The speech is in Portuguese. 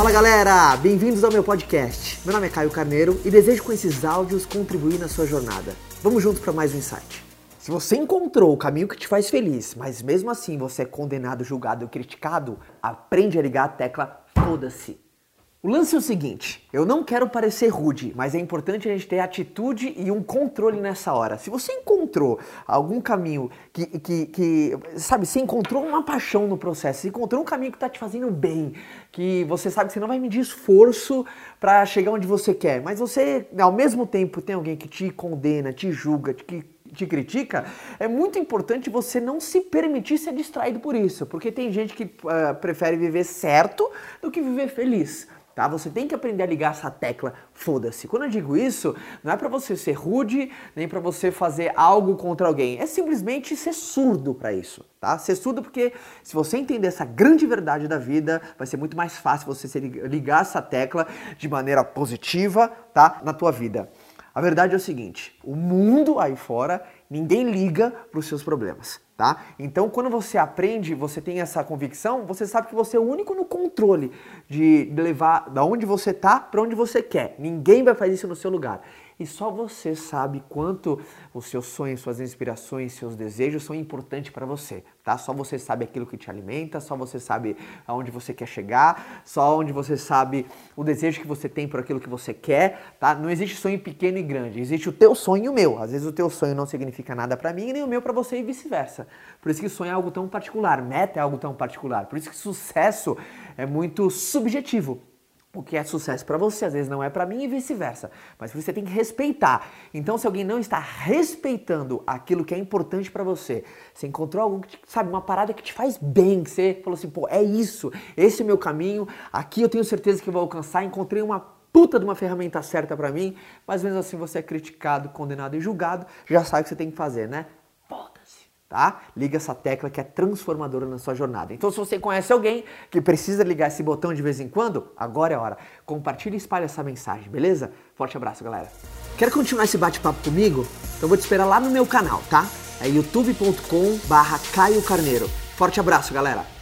Fala galera, bem-vindos ao meu podcast. Meu nome é Caio Carneiro e desejo com esses áudios contribuir na sua jornada. Vamos juntos para mais um insight. Se você encontrou o caminho que te faz feliz, mas mesmo assim você é condenado, julgado e criticado, aprende a ligar a tecla foda-se. O lance é o seguinte, eu não quero parecer rude, mas é importante a gente ter atitude e um controle nessa hora. Se você encontrou algum caminho que, que, que sabe, você encontrou uma paixão no processo, você encontrou um caminho que está te fazendo bem, que você sabe que você não vai medir esforço para chegar onde você quer, mas você, ao mesmo tempo, tem alguém que te condena, te julga, te te critica, é muito importante você não se permitir ser distraído por isso, porque tem gente que uh, prefere viver certo do que viver feliz tá? Você tem que aprender a ligar essa tecla, foda-se. Quando eu digo isso, não é para você ser rude, nem para você fazer algo contra alguém. É simplesmente ser surdo para isso, tá? Ser surdo porque se você entender essa grande verdade da vida, vai ser muito mais fácil você ligar essa tecla de maneira positiva, tá? Na tua vida. A verdade é o seguinte, o mundo aí fora, ninguém liga para os seus problemas tá? Então, quando você aprende, você tem essa convicção, você sabe que você é o único no controle de levar da onde você tá para onde você quer. Ninguém vai fazer isso no seu lugar. E só você sabe quanto os seus sonhos, suas inspirações, seus desejos são importantes para você, tá? Só você sabe aquilo que te alimenta, só você sabe aonde você quer chegar, só onde você sabe o desejo que você tem por aquilo que você quer, tá? Não existe sonho pequeno e grande, existe o teu sonho e o meu. Às vezes o teu sonho não significa nada para mim, nem o meu para você e vice-versa. Por isso que sonho é algo tão particular, meta é algo tão particular. Por isso que sucesso é muito subjetivo. O que é sucesso para você às vezes não é para mim e vice-versa. Mas você tem que respeitar. Então, se alguém não está respeitando aquilo que é importante para você, você encontrou algo que, sabe, uma parada que te faz bem, que você falou assim, pô, é isso, esse é o meu caminho, aqui eu tenho certeza que vou alcançar, encontrei uma puta de uma ferramenta certa para mim, mas mesmo assim você é criticado, condenado e julgado, já sabe o que você tem que fazer, né? Tá? Liga essa tecla que é transformadora na sua jornada. Então, se você conhece alguém que precisa ligar esse botão de vez em quando, agora é a hora. Compartilhe e espalhe essa mensagem, beleza? Forte abraço, galera. Quer continuar esse bate-papo comigo? Então, vou te esperar lá no meu canal, tá? É youtube.com/barra Caio Carneiro. Forte abraço, galera.